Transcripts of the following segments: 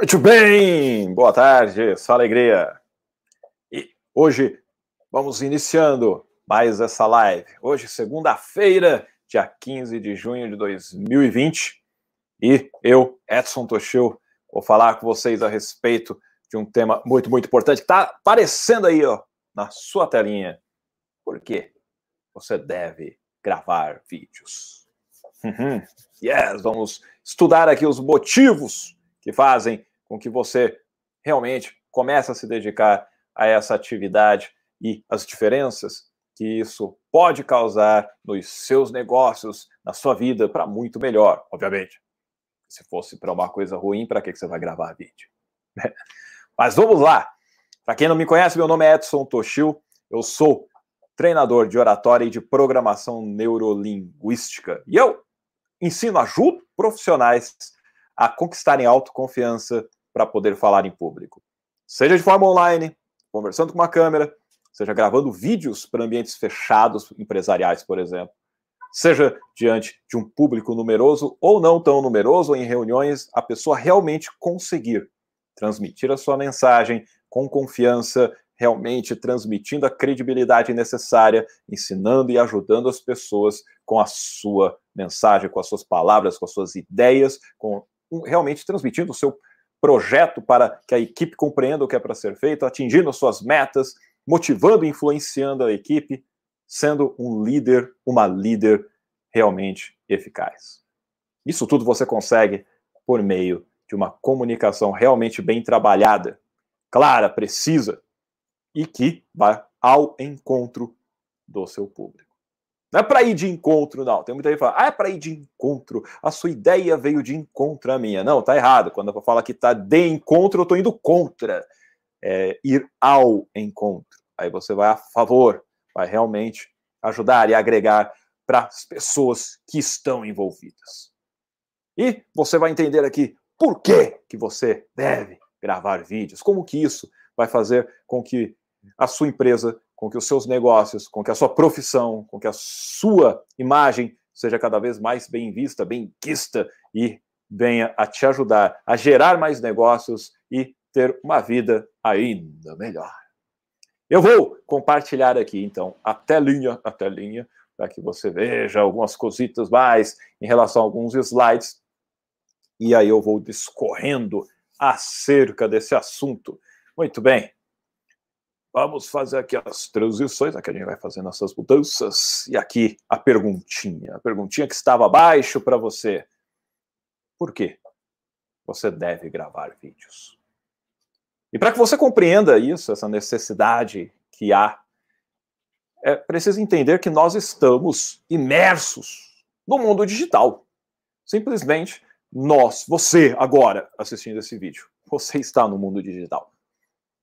Muito bem, boa tarde, só alegria. E hoje vamos iniciando mais essa live. Hoje, segunda-feira, dia 15 de junho de 2020. E eu, Edson Toshio, vou falar com vocês a respeito de um tema muito, muito importante que está aparecendo aí ó, na sua telinha. Por quê? Você deve gravar vídeos. Uhum. Yes, vamos estudar aqui os motivos que fazem com que você realmente comece a se dedicar a essa atividade e as diferenças que isso pode causar nos seus negócios, na sua vida, para muito melhor, obviamente. Se fosse para uma coisa ruim, para que você vai gravar vídeo? Mas vamos lá. Para quem não me conhece, meu nome é Edson Toshio. Eu sou treinador de oratória e de programação neurolinguística. E eu ensino, ajudo profissionais a conquistarem autoconfiança para poder falar em público. Seja de forma online, conversando com uma câmera, seja gravando vídeos para ambientes fechados, empresariais, por exemplo, seja diante de um público numeroso ou não tão numeroso, em reuniões, a pessoa realmente conseguir transmitir a sua mensagem com confiança, realmente transmitindo a credibilidade necessária, ensinando e ajudando as pessoas com a sua mensagem, com as suas palavras, com as suas ideias, com realmente transmitindo o seu projeto para que a equipe compreenda o que é para ser feito, atingindo as suas metas, motivando e influenciando a equipe, sendo um líder, uma líder realmente eficaz. Isso tudo você consegue por meio de uma comunicação realmente bem trabalhada, clara, precisa e que vai ao encontro do seu público. Não é para ir de encontro, não. Tem muita gente que fala, ah, é para ir de encontro. A sua ideia veio de encontro à minha. Não, tá errado. Quando eu falo que tá de encontro, eu tô indo contra. É, ir ao encontro. Aí você vai a favor, vai realmente ajudar e agregar para as pessoas que estão envolvidas. E você vai entender aqui por que, que você deve gravar vídeos, como que isso vai fazer com que a sua empresa com que os seus negócios, com que a sua profissão, com que a sua imagem seja cada vez mais bem vista, bem quista e venha a te ajudar a gerar mais negócios e ter uma vida ainda melhor. Eu vou compartilhar aqui, então, a telinha, a telinha, para que você veja algumas cositas mais em relação a alguns slides. E aí eu vou discorrendo acerca desse assunto. Muito bem. Vamos fazer aqui as transições, aqui a gente vai fazendo essas mudanças. E aqui a perguntinha, a perguntinha que estava abaixo para você. Por quê? Você deve gravar vídeos. E para que você compreenda isso, essa necessidade que há, é preciso entender que nós estamos imersos no mundo digital. Simplesmente nós, você agora assistindo esse vídeo, você está no mundo digital.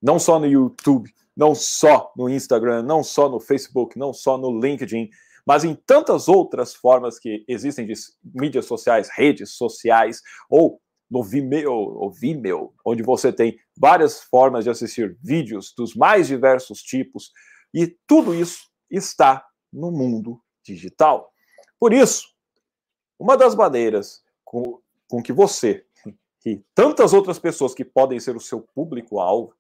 Não só no YouTube, não só no Instagram, não só no Facebook, não só no LinkedIn, mas em tantas outras formas que existem de mídias sociais, redes sociais, ou no Vimeo, ou Vimeo, onde você tem várias formas de assistir vídeos dos mais diversos tipos, e tudo isso está no mundo digital. Por isso, uma das maneiras com, com que você e tantas outras pessoas que podem ser o seu público-alvo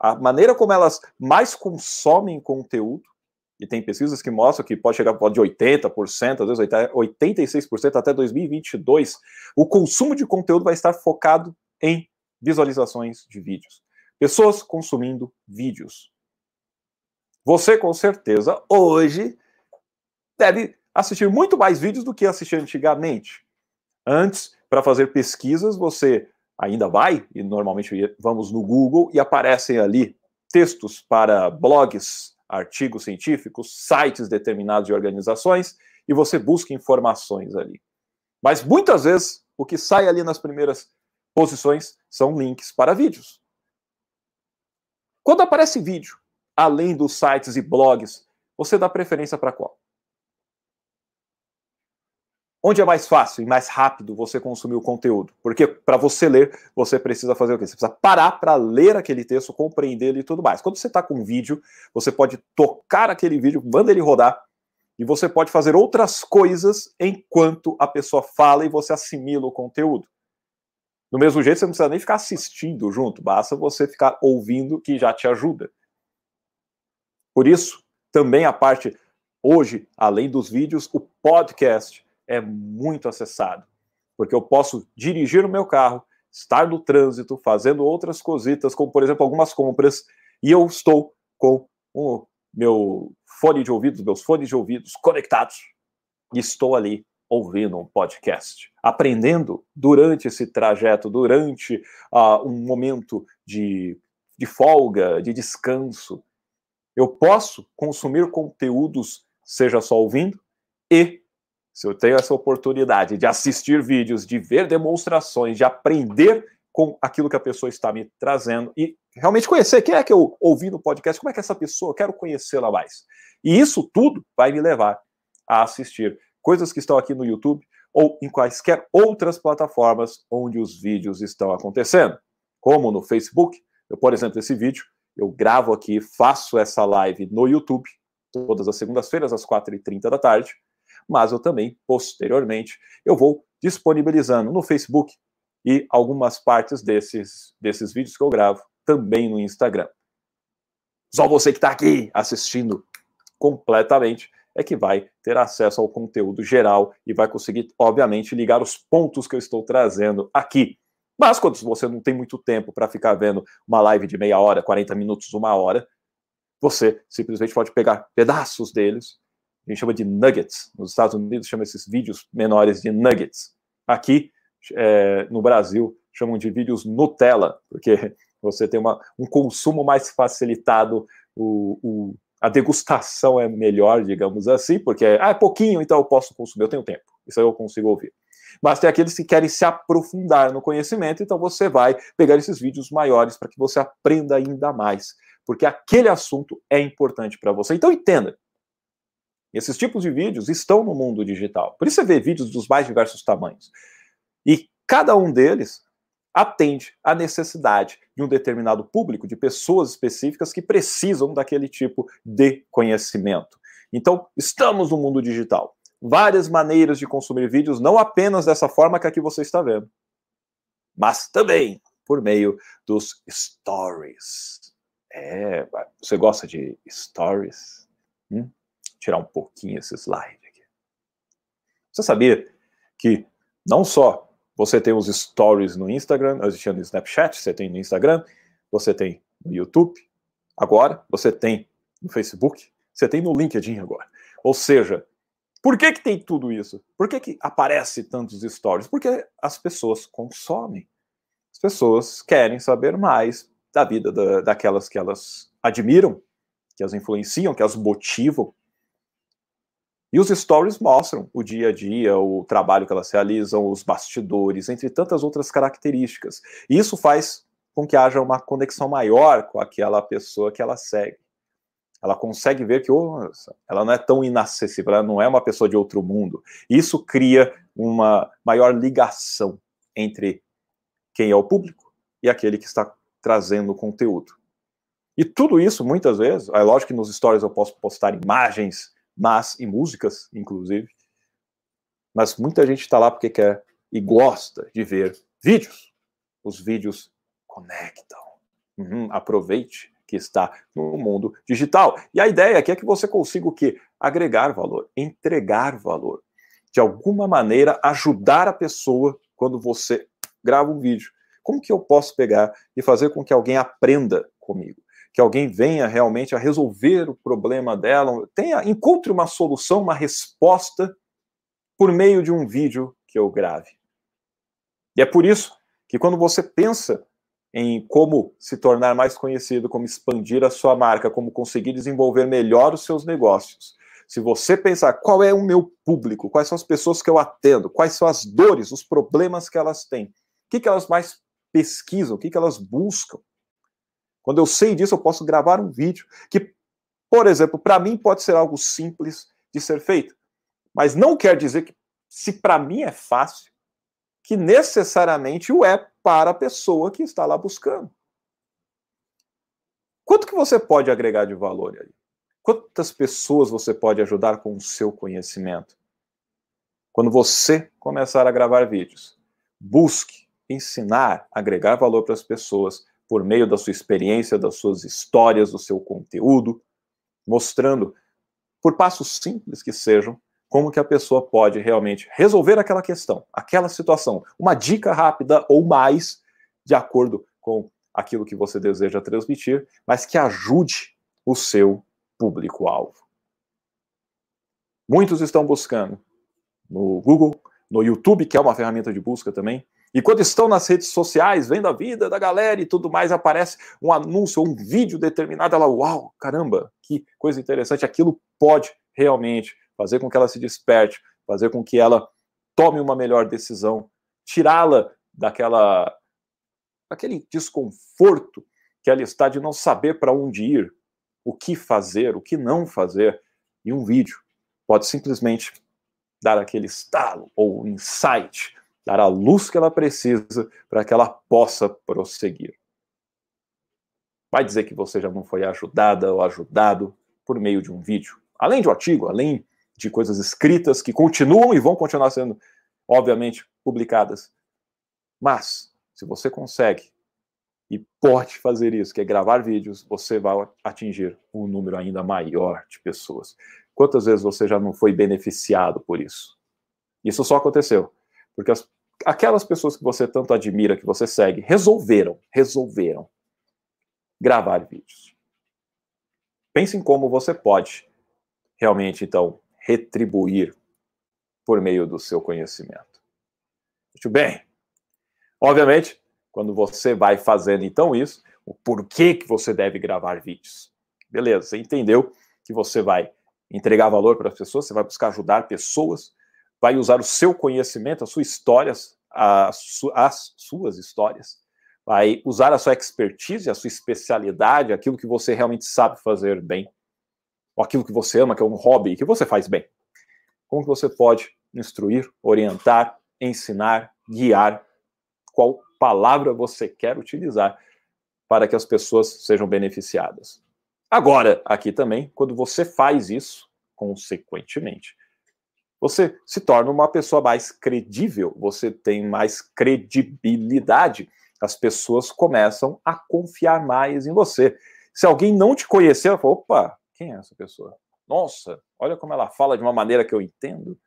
a maneira como elas mais consomem conteúdo, e tem pesquisas que mostram que pode chegar de 80%, às vezes 86% até 2022, o consumo de conteúdo vai estar focado em visualizações de vídeos. Pessoas consumindo vídeos. Você, com certeza, hoje deve assistir muito mais vídeos do que assistir antigamente. Antes, para fazer pesquisas, você ainda vai, e normalmente vamos no Google e aparecem ali textos para blogs, artigos científicos, sites determinados de organizações, e você busca informações ali. Mas muitas vezes o que sai ali nas primeiras posições são links para vídeos. Quando aparece vídeo, além dos sites e blogs, você dá preferência para qual? Onde é mais fácil e mais rápido você consumir o conteúdo? Porque para você ler, você precisa fazer o quê? Você precisa parar para ler aquele texto, compreender ele e tudo mais. Quando você está com um vídeo, você pode tocar aquele vídeo, manda ele rodar, e você pode fazer outras coisas enquanto a pessoa fala e você assimila o conteúdo. Do mesmo jeito, você não precisa nem ficar assistindo junto, basta você ficar ouvindo que já te ajuda. Por isso, também a parte hoje, além dos vídeos, o podcast é muito acessado, porque eu posso dirigir o meu carro, estar no trânsito, fazendo outras cositas, como por exemplo algumas compras, e eu estou com o meu fone de ouvidos, meus fones de ouvidos conectados, e estou ali ouvindo um podcast, aprendendo durante esse trajeto, durante uh, um momento de, de folga, de descanso. Eu posso consumir conteúdos, seja só ouvindo, e se eu tenho essa oportunidade de assistir vídeos, de ver demonstrações, de aprender com aquilo que a pessoa está me trazendo e realmente conhecer quem é que eu ouvi no podcast, como é que é essa pessoa, eu quero conhecê-la mais. E isso tudo vai me levar a assistir coisas que estão aqui no YouTube ou em quaisquer outras plataformas onde os vídeos estão acontecendo, como no Facebook. Eu, por exemplo, esse vídeo eu gravo aqui, faço essa live no YouTube todas as segundas-feiras às 4h30 da tarde, mas eu também, posteriormente, eu vou disponibilizando no Facebook e algumas partes desses, desses vídeos que eu gravo também no Instagram. Só você que está aqui assistindo completamente é que vai ter acesso ao conteúdo geral e vai conseguir, obviamente, ligar os pontos que eu estou trazendo aqui. Mas quando você não tem muito tempo para ficar vendo uma live de meia hora, 40 minutos, uma hora, você simplesmente pode pegar pedaços deles, gente chama de nuggets. Nos Estados Unidos chama esses vídeos menores de nuggets. Aqui, é, no Brasil, chamam de vídeos Nutella, porque você tem uma, um consumo mais facilitado, o, o a degustação é melhor, digamos assim, porque ah, é pouquinho, então eu posso consumir, eu tenho tempo, isso aí eu consigo ouvir. Mas tem aqueles que querem se aprofundar no conhecimento, então você vai pegar esses vídeos maiores para que você aprenda ainda mais, porque aquele assunto é importante para você. Então entenda, esses tipos de vídeos estão no mundo digital. Por isso você vê vídeos dos mais diversos tamanhos. E cada um deles atende à necessidade de um determinado público, de pessoas específicas que precisam daquele tipo de conhecimento. Então, estamos no mundo digital. Várias maneiras de consumir vídeos, não apenas dessa forma que aqui você está vendo, mas também por meio dos stories. É, você gosta de stories? Hum? Tirar um pouquinho esse slide aqui. Você sabia que não só você tem os stories no Instagram, tinha no Snapchat, você tem no Instagram, você tem no YouTube, agora, você tem no Facebook, você tem no LinkedIn agora. Ou seja, por que, que tem tudo isso? Por que, que aparece tantos stories? Porque as pessoas consomem. As pessoas querem saber mais da vida da, daquelas que elas admiram, que as influenciam, que as motivam. E os stories mostram o dia a dia, o trabalho que elas realizam, os bastidores, entre tantas outras características. E isso faz com que haja uma conexão maior com aquela pessoa que ela segue. Ela consegue ver que oh, ela não é tão inacessível, ela não é uma pessoa de outro mundo. Isso cria uma maior ligação entre quem é o público e aquele que está trazendo o conteúdo. E tudo isso, muitas vezes, é lógico que nos stories eu posso postar imagens, mas e músicas, inclusive. Mas muita gente está lá porque quer e gosta de ver vídeos. Os vídeos conectam. Uhum, aproveite que está no mundo digital. E a ideia aqui é que você consiga o quê? Agregar valor, entregar valor. De alguma maneira, ajudar a pessoa quando você grava um vídeo. Como que eu posso pegar e fazer com que alguém aprenda comigo? Que alguém venha realmente a resolver o problema dela, tenha, encontre uma solução, uma resposta por meio de um vídeo que eu grave. E é por isso que quando você pensa em como se tornar mais conhecido, como expandir a sua marca, como conseguir desenvolver melhor os seus negócios, se você pensar qual é o meu público, quais são as pessoas que eu atendo, quais são as dores, os problemas que elas têm, o que, que elas mais pesquisam, o que, que elas buscam, quando eu sei disso, eu posso gravar um vídeo que, por exemplo, para mim pode ser algo simples de ser feito, mas não quer dizer que, se para mim é fácil, que necessariamente o é para a pessoa que está lá buscando. Quanto que você pode agregar de valor ali? Quantas pessoas você pode ajudar com o seu conhecimento? Quando você começar a gravar vídeos, busque ensinar, agregar valor para as pessoas por meio da sua experiência, das suas histórias, do seu conteúdo, mostrando, por passos simples que sejam, como que a pessoa pode realmente resolver aquela questão, aquela situação. Uma dica rápida ou mais, de acordo com aquilo que você deseja transmitir, mas que ajude o seu público-alvo. Muitos estão buscando no Google, no YouTube, que é uma ferramenta de busca também. E quando estão nas redes sociais, vendo a vida da galera e tudo mais, aparece um anúncio ou um vídeo determinado, ela, uau, caramba, que coisa interessante, aquilo pode realmente fazer com que ela se desperte, fazer com que ela tome uma melhor decisão, tirá-la daquela aquele desconforto que ela está de não saber para onde ir, o que fazer, o que não fazer. E um vídeo pode simplesmente dar aquele estalo ou insight, dar a luz que ela precisa para que ela possa prosseguir. Vai dizer que você já não foi ajudada ou ajudado por meio de um vídeo. Além de um artigo, além de coisas escritas que continuam e vão continuar sendo, obviamente, publicadas. Mas se você consegue e pode fazer isso, que é gravar vídeos, você vai atingir um número ainda maior de pessoas. Quantas vezes você já não foi beneficiado por isso? Isso só aconteceu porque as, aquelas pessoas que você tanto admira, que você segue, resolveram, resolveram gravar vídeos. Pense em como você pode realmente, então, retribuir por meio do seu conhecimento. Muito bem. Obviamente, quando você vai fazendo então isso, o porquê que você deve gravar vídeos. Beleza, você entendeu que você vai entregar valor para as pessoas, você vai buscar ajudar pessoas, vai usar o seu conhecimento, as suas histórias, as, as suas histórias, vai usar a sua expertise, a sua especialidade, aquilo que você realmente sabe fazer bem, ou aquilo que você ama, que é um hobby, que você faz bem. Como que você pode instruir, orientar, ensinar, guiar qual palavra você quer utilizar para que as pessoas sejam beneficiadas. Agora, aqui também, quando você faz isso, consequentemente, você se torna uma pessoa mais credível, você tem mais credibilidade, as pessoas começam a confiar mais em você. Se alguém não te conhecer, ela fala, opa, quem é essa pessoa? Nossa, olha como ela fala de uma maneira que eu entendo.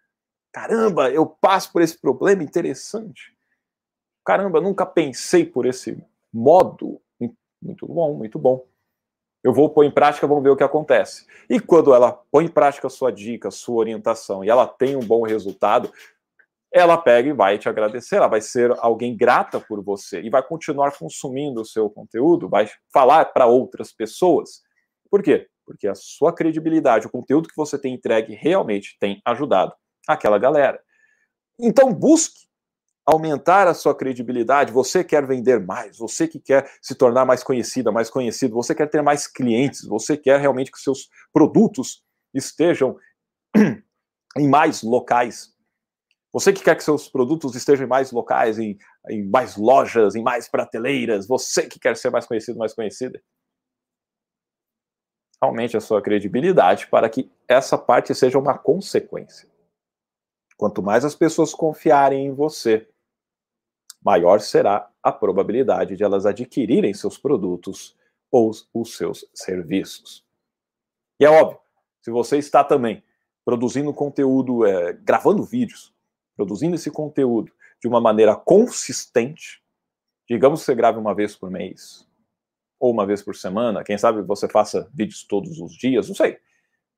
Caramba, eu passo por esse problema interessante caramba, nunca pensei por esse modo. Muito bom, muito bom. Eu vou pôr em prática, vamos ver o que acontece. E quando ela põe em prática a sua dica, a sua orientação, e ela tem um bom resultado, ela pega e vai te agradecer, ela vai ser alguém grata por você e vai continuar consumindo o seu conteúdo, vai falar para outras pessoas. Por quê? Porque a sua credibilidade, o conteúdo que você tem entregue realmente tem ajudado aquela galera. Então busque aumentar a sua credibilidade, você quer vender mais, você que quer se tornar mais conhecida, mais conhecido, você quer ter mais clientes, você quer realmente que seus produtos estejam em mais locais. Você que quer que seus produtos estejam em mais locais, em, em mais lojas, em mais prateleiras, você que quer ser mais conhecido, mais conhecida. Aumente a sua credibilidade para que essa parte seja uma consequência. Quanto mais as pessoas confiarem em você, maior será a probabilidade de elas adquirirem seus produtos ou os seus serviços. E é óbvio, se você está também produzindo conteúdo, é, gravando vídeos, produzindo esse conteúdo de uma maneira consistente, digamos que você grave uma vez por mês, ou uma vez por semana, quem sabe você faça vídeos todos os dias, não sei.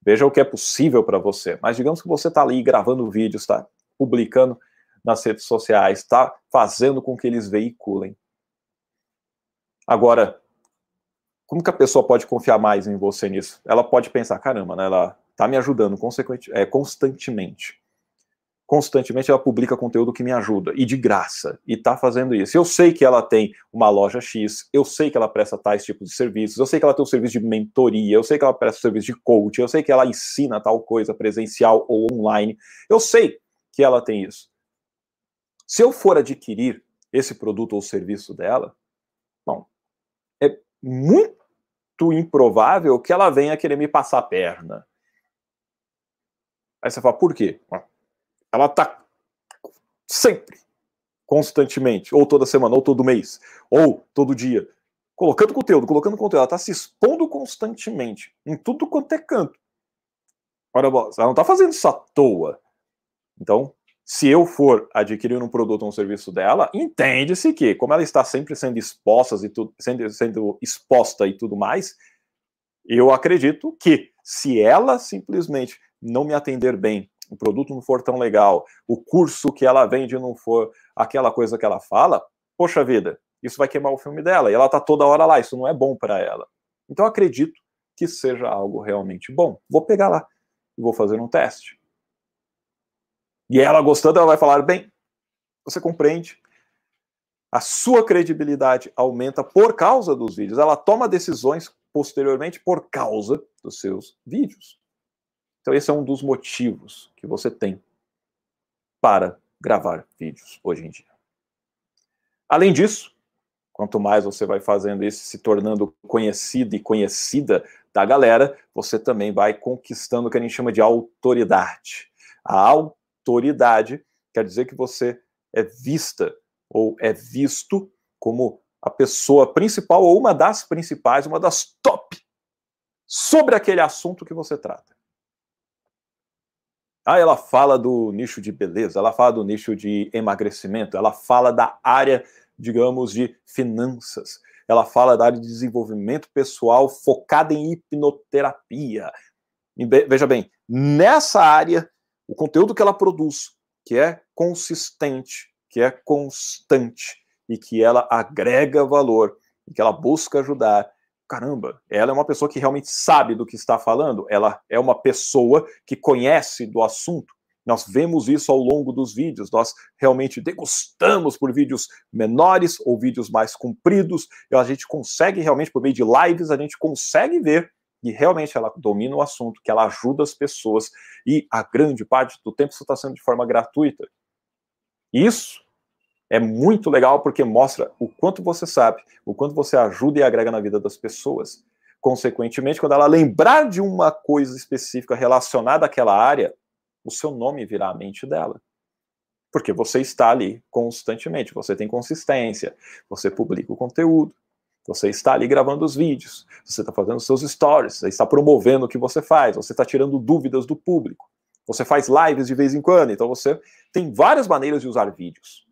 Veja o que é possível para você. Mas digamos que você está ali gravando vídeos, está publicando nas redes sociais, está fazendo com que eles veiculem. Agora, como que a pessoa pode confiar mais em você nisso? Ela pode pensar, caramba, né, ela está me ajudando consequente, é, constantemente. Constantemente ela publica conteúdo que me ajuda, e de graça, e está fazendo isso. Eu sei que ela tem uma loja X, eu sei que ela presta tais tipos de serviços, eu sei que ela tem um serviço de mentoria, eu sei que ela presta um serviço de coaching, eu sei que ela ensina tal coisa presencial ou online, eu sei que ela tem isso. Se eu for adquirir esse produto ou serviço dela, bom, é muito improvável que ela venha querer me passar a perna. Aí você fala, por quê? Ela tá sempre constantemente, ou toda semana, ou todo mês, ou todo dia, colocando conteúdo, colocando conteúdo, ela está se expondo constantemente, em tudo quanto é canto. Ora, ela não está fazendo isso à toa. Então, se eu for adquirir um produto ou um serviço dela, entende-se que, como ela está sempre sendo exposta e tudo, sendo, sendo exposta e tudo mais, eu acredito que se ela simplesmente não me atender bem, o produto não for tão legal, o curso que ela vende não for aquela coisa que ela fala, poxa vida, isso vai queimar o filme dela. E ela tá toda hora lá, isso não é bom para ela. Então acredito que seja algo realmente bom. Vou pegar lá e vou fazer um teste. E ela gostando, ela vai falar: bem, você compreende? A sua credibilidade aumenta por causa dos vídeos. Ela toma decisões posteriormente por causa dos seus vídeos. Então, esse é um dos motivos que você tem para gravar vídeos hoje em dia. Além disso, quanto mais você vai fazendo isso, se tornando conhecido e conhecida da galera, você também vai conquistando o que a gente chama de autoridade. A autoridade quer dizer que você é vista ou é visto como a pessoa principal ou uma das principais, uma das top sobre aquele assunto que você trata. Ah, ela fala do nicho de beleza, ela fala do nicho de emagrecimento, ela fala da área, digamos, de finanças, ela fala da área de desenvolvimento pessoal focada em hipnoterapia. Veja bem, nessa área, o conteúdo que ela produz, que é consistente, que é constante, e que ela agrega valor, e que ela busca ajudar. Caramba, ela é uma pessoa que realmente sabe do que está falando, ela é uma pessoa que conhece do assunto. Nós vemos isso ao longo dos vídeos, nós realmente degustamos por vídeos menores ou vídeos mais compridos, e a gente consegue realmente, por meio de lives, a gente consegue ver que realmente ela domina o assunto, que ela ajuda as pessoas, e a grande parte do tempo está sendo de forma gratuita. Isso é muito legal porque mostra o quanto você sabe, o quanto você ajuda e agrega na vida das pessoas. Consequentemente, quando ela lembrar de uma coisa específica relacionada àquela área, o seu nome virá à mente dela. Porque você está ali constantemente, você tem consistência, você publica o conteúdo, você está ali gravando os vídeos, você está fazendo seus stories, você está promovendo o que você faz, você está tirando dúvidas do público, você faz lives de vez em quando, então você tem várias maneiras de usar vídeos.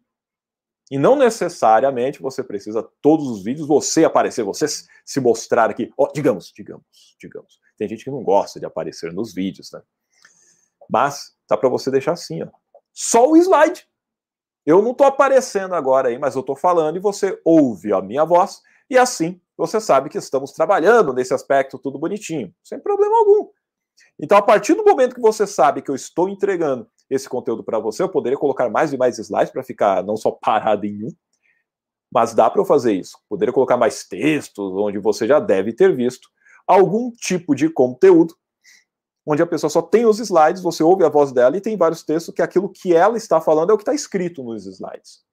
E não necessariamente você precisa todos os vídeos você aparecer, você se mostrar aqui. Oh, digamos, digamos, digamos. Tem gente que não gosta de aparecer nos vídeos, né? Mas tá para você deixar assim, ó. Só o slide. Eu não tô aparecendo agora aí, mas eu tô falando e você ouve a minha voz e assim você sabe que estamos trabalhando nesse aspecto tudo bonitinho, sem problema algum. Então, a partir do momento que você sabe que eu estou entregando esse conteúdo para você, eu poderia colocar mais e mais slides para ficar não só parado em um, mas dá para eu fazer isso. Poderia colocar mais textos, onde você já deve ter visto algum tipo de conteúdo, onde a pessoa só tem os slides, você ouve a voz dela e tem vários textos que aquilo que ela está falando é o que está escrito nos slides.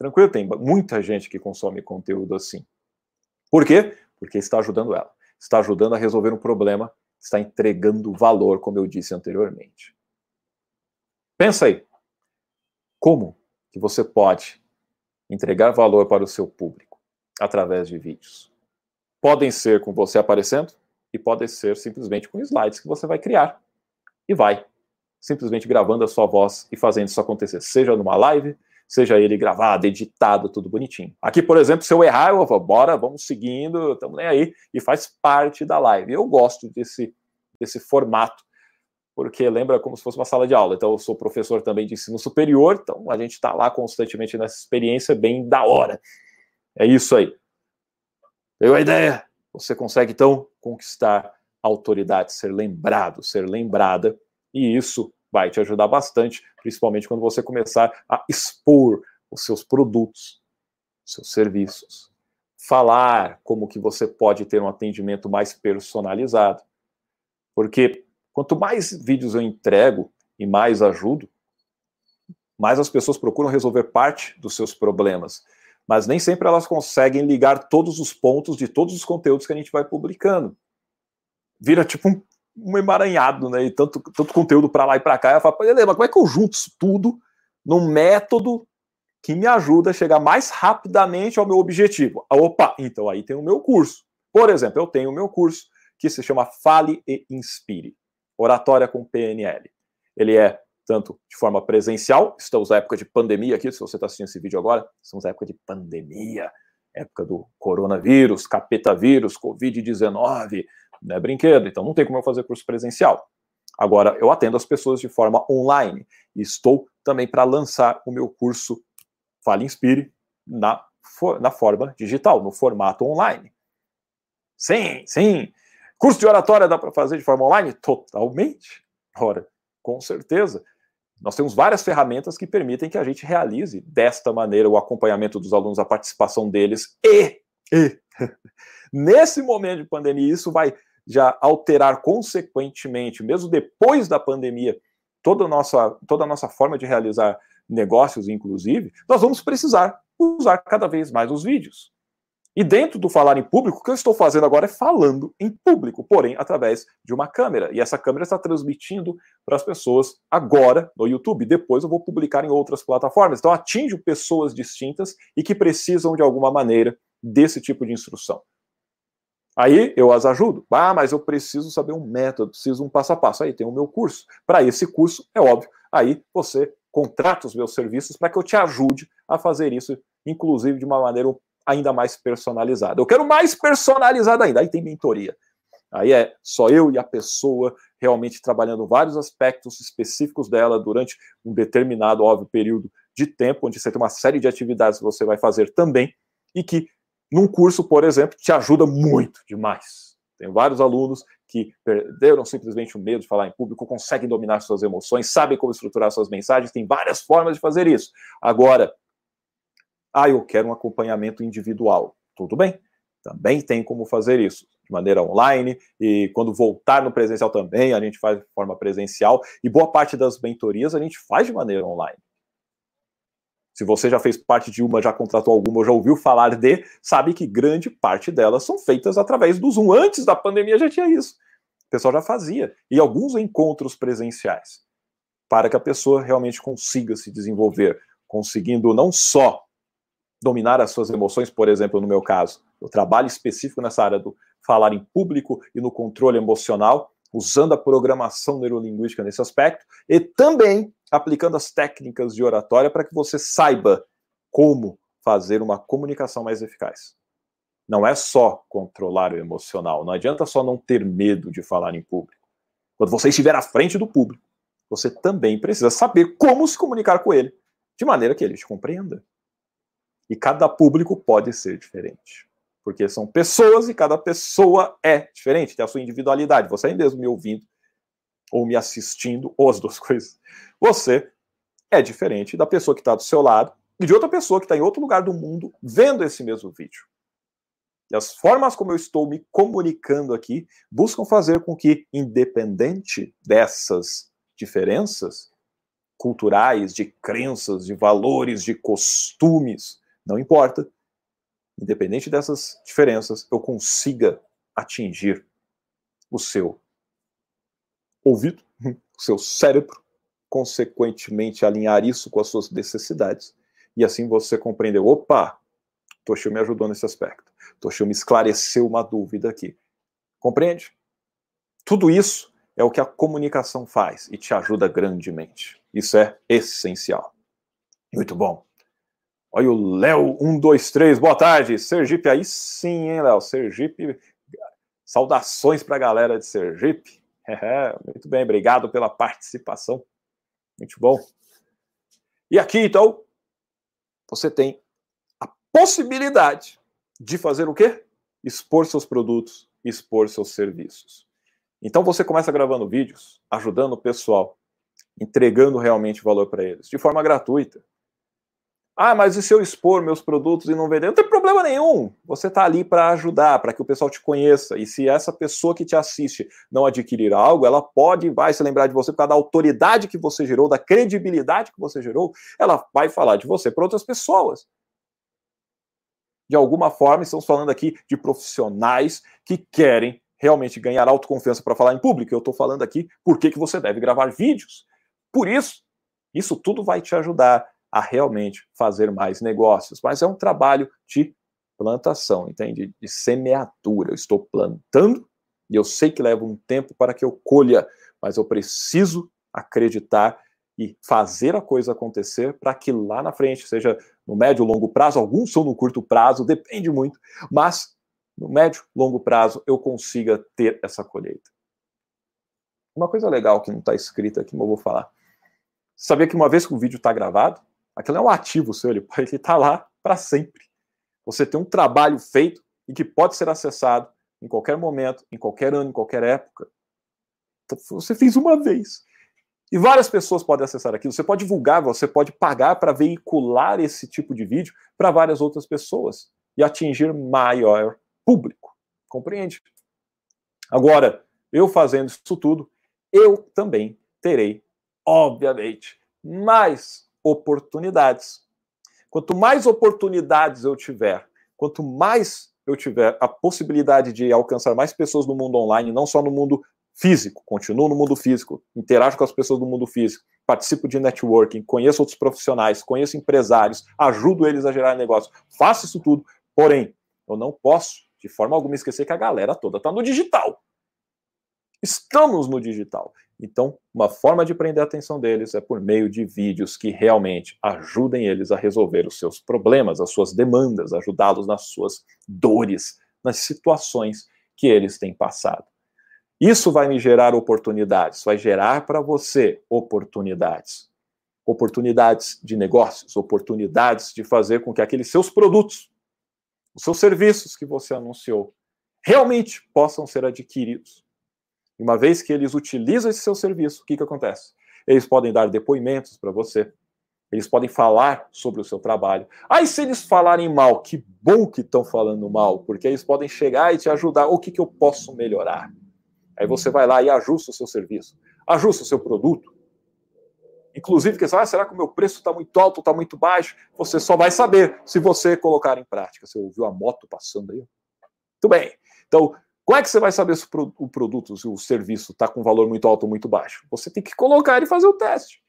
Tranquilo? Tem muita gente que consome conteúdo assim. Por quê? Porque está ajudando ela. Está ajudando a resolver um problema está entregando valor, como eu disse anteriormente. Pensa aí, como que você pode entregar valor para o seu público através de vídeos? Podem ser com você aparecendo e podem ser simplesmente com slides que você vai criar e vai simplesmente gravando a sua voz e fazendo isso acontecer, seja numa live, seja ele gravado, editado, tudo bonitinho. Aqui, por exemplo, se eu errar, eu vou, bora, vamos seguindo, estamos nem aí, e faz parte da live. Eu gosto desse, desse formato, porque lembra como se fosse uma sala de aula. Então, eu sou professor também de ensino superior, então a gente está lá constantemente nessa experiência bem da hora. É isso aí. Deu a ideia? Você consegue, então, conquistar autoridade, ser lembrado, ser lembrada, e isso vai te ajudar bastante, principalmente quando você começar a expor os seus produtos, seus serviços, falar como que você pode ter um atendimento mais personalizado. Porque quanto mais vídeos eu entrego e mais ajudo, mais as pessoas procuram resolver parte dos seus problemas. Mas nem sempre elas conseguem ligar todos os pontos de todos os conteúdos que a gente vai publicando. Vira tipo um um emaranhado, né? E tanto, tanto conteúdo para lá e para cá. Eu falo, mas como é que eu junto isso tudo num método que me ajuda a chegar mais rapidamente ao meu objetivo. Opa, então aí tem o meu curso. Por exemplo, eu tenho o meu curso que se chama Fale e Inspire, oratória com PNL. Ele é tanto de forma presencial, estamos na época de pandemia aqui, se você está assistindo esse vídeo agora, estamos na época de pandemia, época do coronavírus, capeta vírus, Covid-19, não é brinquedo, então não tem como eu fazer curso presencial. Agora, eu atendo as pessoas de forma online e estou também para lançar o meu curso Fale Inspire na, na forma digital, no formato online. Sim, sim. Curso de oratória dá para fazer de forma online? Totalmente. Ora, com certeza. Nós temos várias ferramentas que permitem que a gente realize desta maneira o acompanhamento dos alunos, a participação deles e, e nesse momento de pandemia, isso vai já alterar consequentemente, mesmo depois da pandemia, toda a nossa, toda a nossa forma de realizar negócios, inclusive, nós vamos precisar usar cada vez mais os vídeos. E dentro do falar em público, o que eu estou fazendo agora é falando em público, porém através de uma câmera. E essa câmera está transmitindo para as pessoas agora no YouTube. Depois eu vou publicar em outras plataformas. Então atinge pessoas distintas e que precisam de alguma maneira desse tipo de instrução. Aí eu as ajudo. Ah, mas eu preciso saber um método, preciso um passo a passo. Aí tem o meu curso. Para esse curso, é óbvio, aí você contrata os meus serviços para que eu te ajude a fazer isso, inclusive de uma maneira ainda mais personalizada. Eu quero mais personalizada ainda. Aí tem mentoria. Aí é só eu e a pessoa realmente trabalhando vários aspectos específicos dela durante um determinado, óbvio, período de tempo, onde você tem uma série de atividades que você vai fazer também, e que num curso, por exemplo, te ajuda muito demais. Tem vários alunos que perderam simplesmente o medo de falar em público, conseguem dominar suas emoções, sabem como estruturar suas mensagens, tem várias formas de fazer isso. Agora, ah, eu quero um acompanhamento individual. Tudo bem, também tem como fazer isso de maneira online e quando voltar no presencial também a gente faz de forma presencial e boa parte das mentorias a gente faz de maneira online. Se você já fez parte de uma, já contratou alguma ou já ouviu falar de, sabe que grande parte delas são feitas através do Zoom. Antes da pandemia já tinha isso. O pessoal já fazia. E alguns encontros presenciais para que a pessoa realmente consiga se desenvolver, conseguindo não só dominar as suas emoções, por exemplo, no meu caso, eu trabalho específico nessa área do falar em público e no controle emocional, usando a programação neurolinguística nesse aspecto, e também aplicando as técnicas de oratória para que você saiba como fazer uma comunicação mais eficaz. Não é só controlar o emocional, não adianta só não ter medo de falar em público. Quando você estiver à frente do público, você também precisa saber como se comunicar com ele, de maneira que ele te compreenda. E cada público pode ser diferente. Porque são pessoas e cada pessoa é diferente, tem a sua individualidade. Você aí mesmo me ouvindo, ou me assistindo, ou as duas coisas. Você é diferente da pessoa que está do seu lado e de outra pessoa que está em outro lugar do mundo vendo esse mesmo vídeo. E as formas como eu estou me comunicando aqui buscam fazer com que, independente dessas diferenças culturais, de crenças, de valores, de costumes, não importa. Independente dessas diferenças, eu consiga atingir o seu ouvido, o seu cérebro, consequentemente alinhar isso com as suas necessidades. E assim você compreendeu, opa, Toshio me ajudou nesse aspecto. Toshio me esclareceu uma dúvida aqui. Compreende? Tudo isso é o que a comunicação faz e te ajuda grandemente. Isso é essencial. Muito bom. Olha o Léo 123, boa tarde. Sergipe, aí sim, hein, Léo? Sergipe, saudações para a galera de Sergipe. É, muito bem, obrigado pela participação. Muito bom. E aqui, então, você tem a possibilidade de fazer o quê? Expor seus produtos, expor seus serviços. Então você começa gravando vídeos, ajudando o pessoal, entregando realmente valor para eles, de forma gratuita. Ah, mas e se eu expor meus produtos e não vender? Não tem problema nenhum. Você está ali para ajudar, para que o pessoal te conheça. E se essa pessoa que te assiste não adquirir algo, ela pode vai se lembrar de você por causa da autoridade que você gerou, da credibilidade que você gerou. Ela vai falar de você para outras pessoas. De alguma forma, estamos falando aqui de profissionais que querem realmente ganhar autoconfiança para falar em público. Eu estou falando aqui por que você deve gravar vídeos. Por isso, isso tudo vai te ajudar a realmente fazer mais negócios. Mas é um trabalho de plantação, entende? De semeadura. Eu estou plantando e eu sei que leva um tempo para que eu colha, mas eu preciso acreditar e fazer a coisa acontecer para que lá na frente, seja no médio ou longo prazo, alguns são no curto prazo, depende muito, mas no médio, longo prazo, eu consiga ter essa colheita. Uma coisa legal que não está escrita aqui, mas eu vou falar. Sabia que uma vez que o vídeo está gravado, aquilo é um ativo seu, ele está lá para sempre. Você tem um trabalho feito e que pode ser acessado em qualquer momento, em qualquer ano, em qualquer época. Então, você fez uma vez. E várias pessoas podem acessar aquilo. Você pode divulgar, você pode pagar para veicular esse tipo de vídeo para várias outras pessoas e atingir maior público. Compreende? Agora, eu fazendo isso tudo, eu também terei, obviamente, mais oportunidades. Quanto mais oportunidades eu tiver, quanto mais eu tiver a possibilidade de alcançar mais pessoas no mundo online, não só no mundo físico, continuo no mundo físico, interajo com as pessoas do mundo físico, participo de networking, conheço outros profissionais, conheço empresários, ajudo eles a gerar negócio, faço isso tudo, porém, eu não posso de forma alguma esquecer que a galera toda está no digital. Estamos no digital. Então, uma forma de prender a atenção deles é por meio de vídeos que realmente ajudem eles a resolver os seus problemas, as suas demandas, ajudá-los nas suas dores, nas situações que eles têm passado. Isso vai me gerar oportunidades, vai gerar para você oportunidades. Oportunidades de negócios, oportunidades de fazer com que aqueles seus produtos os seus serviços que você anunciou realmente possam ser adquiridos. Uma vez que eles utilizam esse seu serviço, o que, que acontece? Eles podem dar depoimentos para você, eles podem falar sobre o seu trabalho. Aí, se eles falarem mal, que bom que estão falando mal, porque eles podem chegar e te ajudar. O que, que eu posso melhorar? Aí você vai lá e ajusta o seu serviço, ajusta o seu produto, inclusive, que ah, será que o meu preço está muito alto, está muito baixo? Você só vai saber se você colocar em prática. Você ouviu a moto passando aí? Muito bem. Então, como é que você vai saber se o produto, se o serviço está com valor muito alto ou muito baixo? Você tem que colocar e fazer o teste.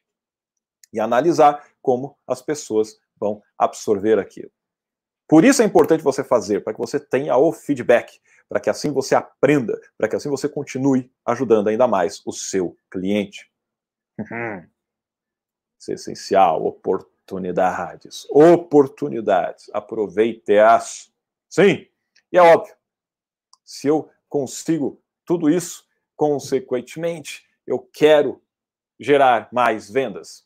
E analisar como as pessoas vão absorver aquilo. Por isso é importante você fazer, para que você tenha o feedback, para que assim você aprenda, para que assim você continue ajudando ainda mais o seu cliente. Isso é essencial. Oportunidades. Oportunidades. Aproveite-as. Sim. E é óbvio. Se eu consigo tudo isso, consequentemente, eu quero gerar mais vendas,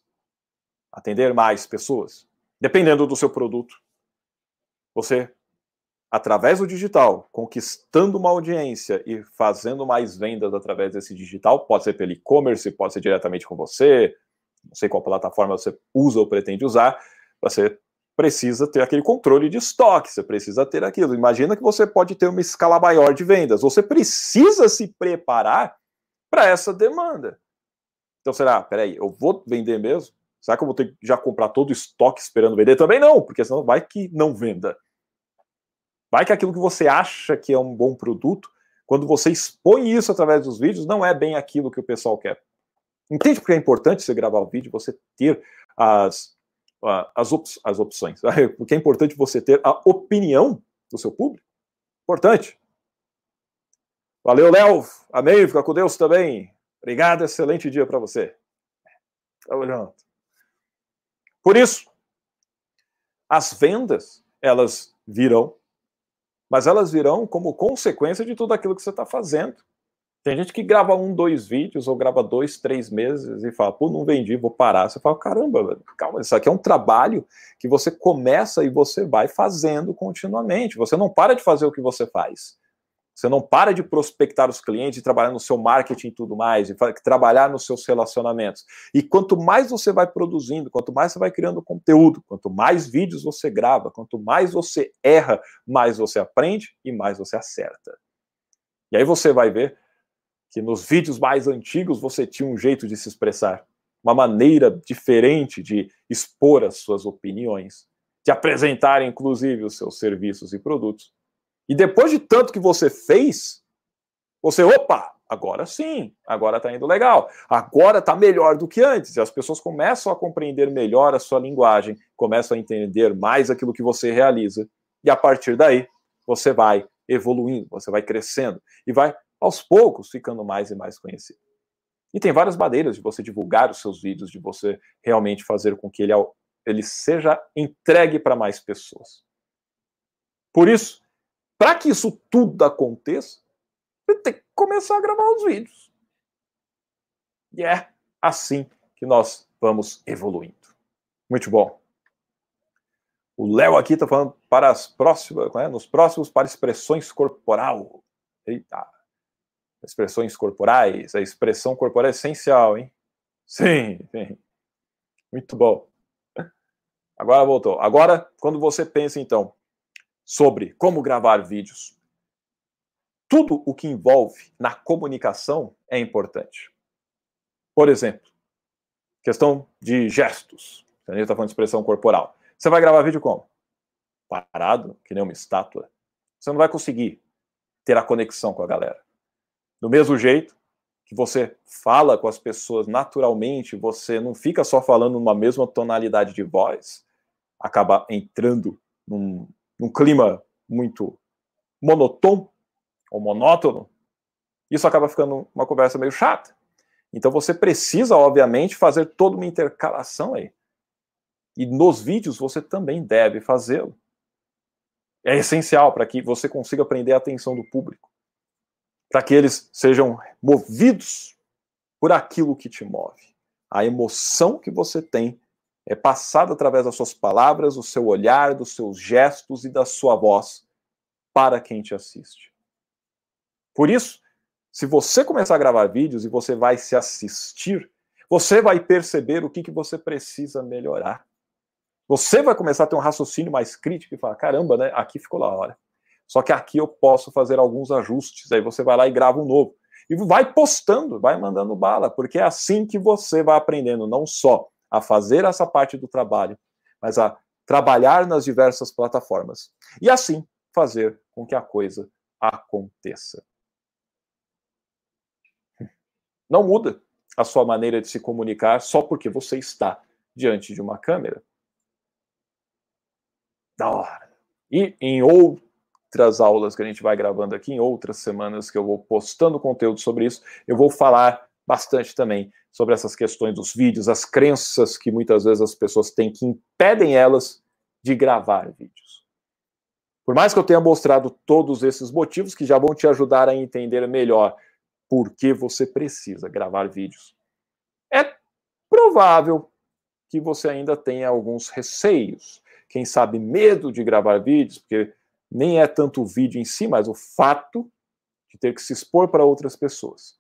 atender mais pessoas. Dependendo do seu produto, você, através do digital, conquistando uma audiência e fazendo mais vendas através desse digital, pode ser pelo e-commerce, pode ser diretamente com você, não sei qual plataforma você usa ou pretende usar, você precisa ter aquele controle de estoque, você precisa ter aquilo. Imagina que você pode ter uma escala maior de vendas, você precisa se preparar para essa demanda. Então será, peraí, eu vou vender mesmo? Será que eu vou ter que já comprar todo o estoque esperando vender? Também não, porque senão vai que não venda. Vai que aquilo que você acha que é um bom produto, quando você expõe isso através dos vídeos, não é bem aquilo que o pessoal quer. Entende porque é importante você gravar o vídeo, você ter as, as, op as opções. Porque é importante você ter a opinião do seu público. Importante. Valeu, Léo. Amém. Fica com Deus também. Obrigado. Excelente dia para você. Tamo junto. Por isso, as vendas, elas virão, mas elas virão como consequência de tudo aquilo que você está fazendo. Tem gente que grava um, dois vídeos, ou grava dois, três meses e fala, pô, não vendi, vou parar. Você fala, caramba, calma, isso aqui é um trabalho que você começa e você vai fazendo continuamente. Você não para de fazer o que você faz. Você não para de prospectar os clientes, de trabalhar no seu marketing e tudo mais, de trabalhar nos seus relacionamentos. E quanto mais você vai produzindo, quanto mais você vai criando conteúdo, quanto mais vídeos você grava, quanto mais você erra, mais você aprende e mais você acerta. E aí você vai ver que nos vídeos mais antigos você tinha um jeito de se expressar, uma maneira diferente de expor as suas opiniões, de apresentar inclusive os seus serviços e produtos. E depois de tanto que você fez, você, opa, agora sim, agora está indo legal, agora está melhor do que antes. E as pessoas começam a compreender melhor a sua linguagem, começam a entender mais aquilo que você realiza. E a partir daí, você vai evoluindo, você vai crescendo e vai, aos poucos, ficando mais e mais conhecido. E tem várias maneiras de você divulgar os seus vídeos, de você realmente fazer com que ele, ele seja entregue para mais pessoas. Por isso, para que isso tudo aconteça, você tem que começar a gravar os vídeos. E é assim que nós vamos evoluindo. Muito bom. O Léo aqui está falando para as próximas, né, nos próximos para expressões corporal. Eita. Expressões corporais, a expressão corporal é essencial, hein? Sim, sim. Muito bom. Agora voltou. Agora, quando você pensa, então, sobre como gravar vídeos, tudo o que envolve na comunicação é importante. Por exemplo, questão de gestos. A gente está falando de expressão corporal. Você vai gravar vídeo como? Parado, que nem uma estátua. Você não vai conseguir ter a conexão com a galera. Do mesmo jeito que você fala com as pessoas naturalmente, você não fica só falando numa mesma tonalidade de voz, acaba entrando num, num clima muito monotônico ou monótono, isso acaba ficando uma conversa meio chata. Então você precisa, obviamente, fazer toda uma intercalação aí. E nos vídeos você também deve fazê-lo. É essencial para que você consiga prender a atenção do público. Para que eles sejam movidos por aquilo que te move. A emoção que você tem é passada através das suas palavras, do seu olhar, dos seus gestos e da sua voz para quem te assiste. Por isso, se você começar a gravar vídeos e você vai se assistir, você vai perceber o que, que você precisa melhorar. Você vai começar a ter um raciocínio mais crítico e falar: caramba, né? Aqui ficou da hora. Só que aqui eu posso fazer alguns ajustes. Aí você vai lá e grava um novo. E vai postando, vai mandando bala, porque é assim que você vai aprendendo não só a fazer essa parte do trabalho, mas a trabalhar nas diversas plataformas. E assim fazer com que a coisa aconteça. Não muda a sua maneira de se comunicar só porque você está diante de uma câmera. Da hora. E em outras aulas que a gente vai gravando aqui, em outras semanas que eu vou postando conteúdo sobre isso, eu vou falar bastante também sobre essas questões dos vídeos, as crenças que muitas vezes as pessoas têm que impedem elas de gravar vídeos. Por mais que eu tenha mostrado todos esses motivos que já vão te ajudar a entender melhor por que você precisa gravar vídeos, é provável que você ainda tenha alguns receios quem sabe, medo de gravar vídeos, porque nem é tanto o vídeo em si, mas o fato de ter que se expor para outras pessoas.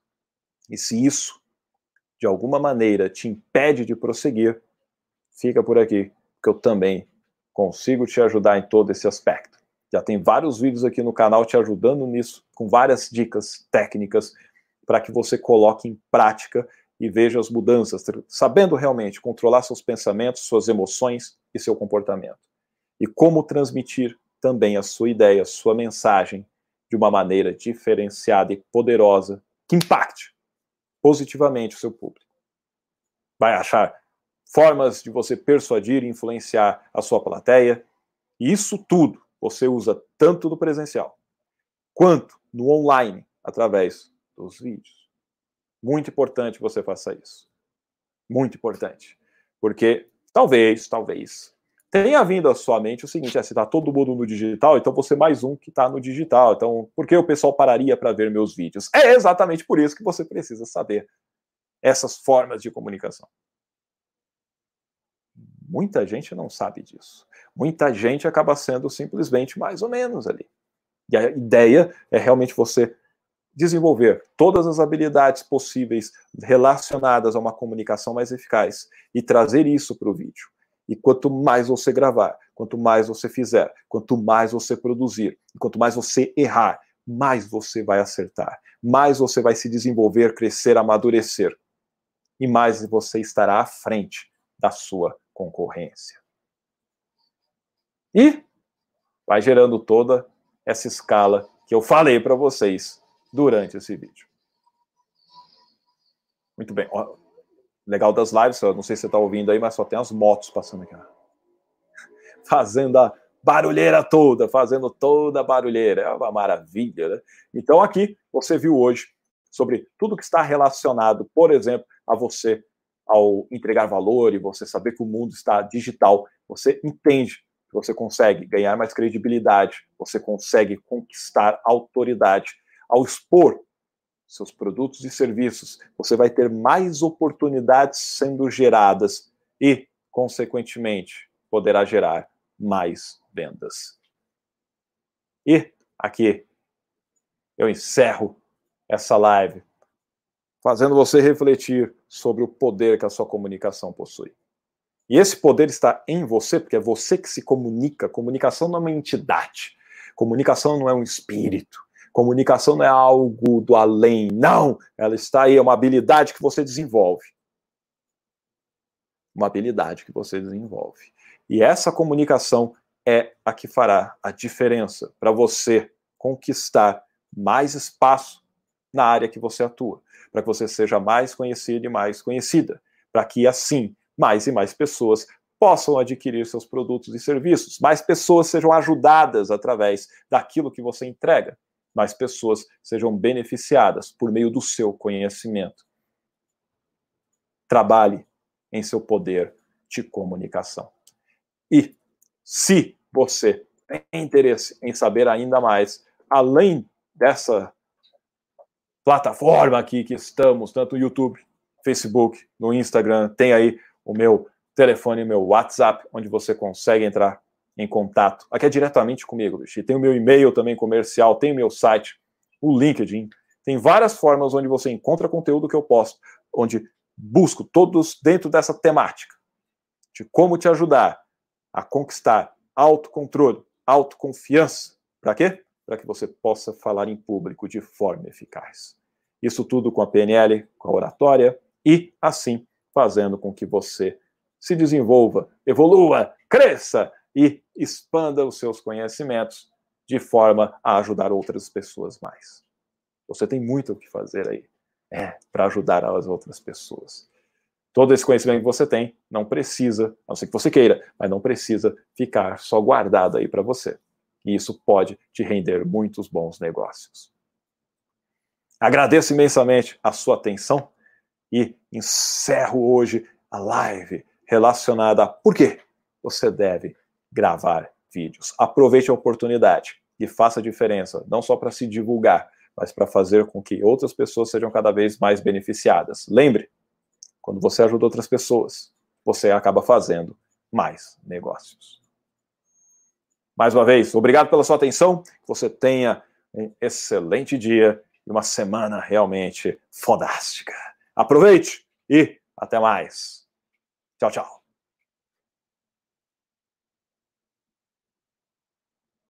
E se isso, de alguma maneira, te impede de prosseguir, fica por aqui, que eu também consigo te ajudar em todo esse aspecto. Já tem vários vídeos aqui no canal te ajudando nisso, com várias dicas técnicas para que você coloque em prática e veja as mudanças, sabendo realmente controlar seus pensamentos, suas emoções e seu comportamento. E como transmitir também a sua ideia, a sua mensagem de uma maneira diferenciada e poderosa que impacte positivamente o seu público. Vai achar formas de você persuadir e influenciar a sua plateia. E isso tudo você usa tanto no presencial quanto no online através dos vídeos. Muito importante você faça isso. Muito importante. Porque talvez, talvez, tenha vindo à sua mente o seguinte: é, se está todo mundo no digital, então você mais um que está no digital. Então, por que o pessoal pararia para ver meus vídeos? É exatamente por isso que você precisa saber essas formas de comunicação. Muita gente não sabe disso. Muita gente acaba sendo simplesmente mais ou menos ali. E a ideia é realmente você desenvolver todas as habilidades possíveis relacionadas a uma comunicação mais eficaz e trazer isso para o vídeo. E quanto mais você gravar, quanto mais você fizer, quanto mais você produzir, quanto mais você errar, mais você vai acertar, mais você vai se desenvolver, crescer, amadurecer. E mais você estará à frente da sua concorrência. E vai gerando toda essa escala que eu falei para vocês durante esse vídeo. Muito bem. Legal das lives, não sei se você está ouvindo aí, mas só tem as motos passando aqui. Fazendo a barulheira toda, fazendo toda a barulheira. É uma maravilha, né? Então, aqui você viu hoje sobre tudo que está relacionado, por exemplo, a você ao entregar valor e você saber que o mundo está digital. Você entende que você consegue ganhar mais credibilidade, você consegue conquistar autoridade ao expor seus produtos e serviços, você vai ter mais oportunidades sendo geradas e, consequentemente, poderá gerar mais vendas. E aqui eu encerro essa live fazendo você refletir sobre o poder que a sua comunicação possui. E esse poder está em você, porque é você que se comunica. Comunicação não é uma entidade. Comunicação não é um espírito. Comunicação não é algo do além. Não! Ela está aí, é uma habilidade que você desenvolve. Uma habilidade que você desenvolve. E essa comunicação é a que fará a diferença para você conquistar mais espaço na área que você atua, para que você seja mais conhecido e mais conhecida, para que assim mais e mais pessoas possam adquirir seus produtos e serviços, mais pessoas sejam ajudadas através daquilo que você entrega mais pessoas sejam beneficiadas por meio do seu conhecimento. Trabalhe em seu poder de comunicação. E se você tem interesse em saber ainda mais, além dessa plataforma aqui que estamos, tanto no YouTube, Facebook, no Instagram, tem aí o meu telefone, o meu WhatsApp, onde você consegue entrar em contato. Aqui é diretamente comigo, bicho. Tem o meu e-mail também comercial, tem o meu site, o LinkedIn. Tem várias formas onde você encontra conteúdo que eu posto, onde busco todos dentro dessa temática de como te ajudar a conquistar autocontrole, autoconfiança. Para quê? Para que você possa falar em público de forma eficaz. Isso tudo com a PNL, com a oratória e assim fazendo com que você se desenvolva, evolua, cresça e expanda os seus conhecimentos de forma a ajudar outras pessoas mais. Você tem muito o que fazer aí, é, para ajudar as outras pessoas. Todo esse conhecimento que você tem não precisa, a não ser que você queira, mas não precisa ficar só guardado aí para você. E isso pode te render muitos bons negócios. Agradeço imensamente a sua atenção e encerro hoje a live relacionada a por que você deve gravar vídeos. Aproveite a oportunidade e faça a diferença, não só para se divulgar, mas para fazer com que outras pessoas sejam cada vez mais beneficiadas. Lembre, quando você ajuda outras pessoas, você acaba fazendo mais negócios. Mais uma vez, obrigado pela sua atenção. Que você tenha um excelente dia e uma semana realmente fodástica. Aproveite e até mais. Tchau, tchau.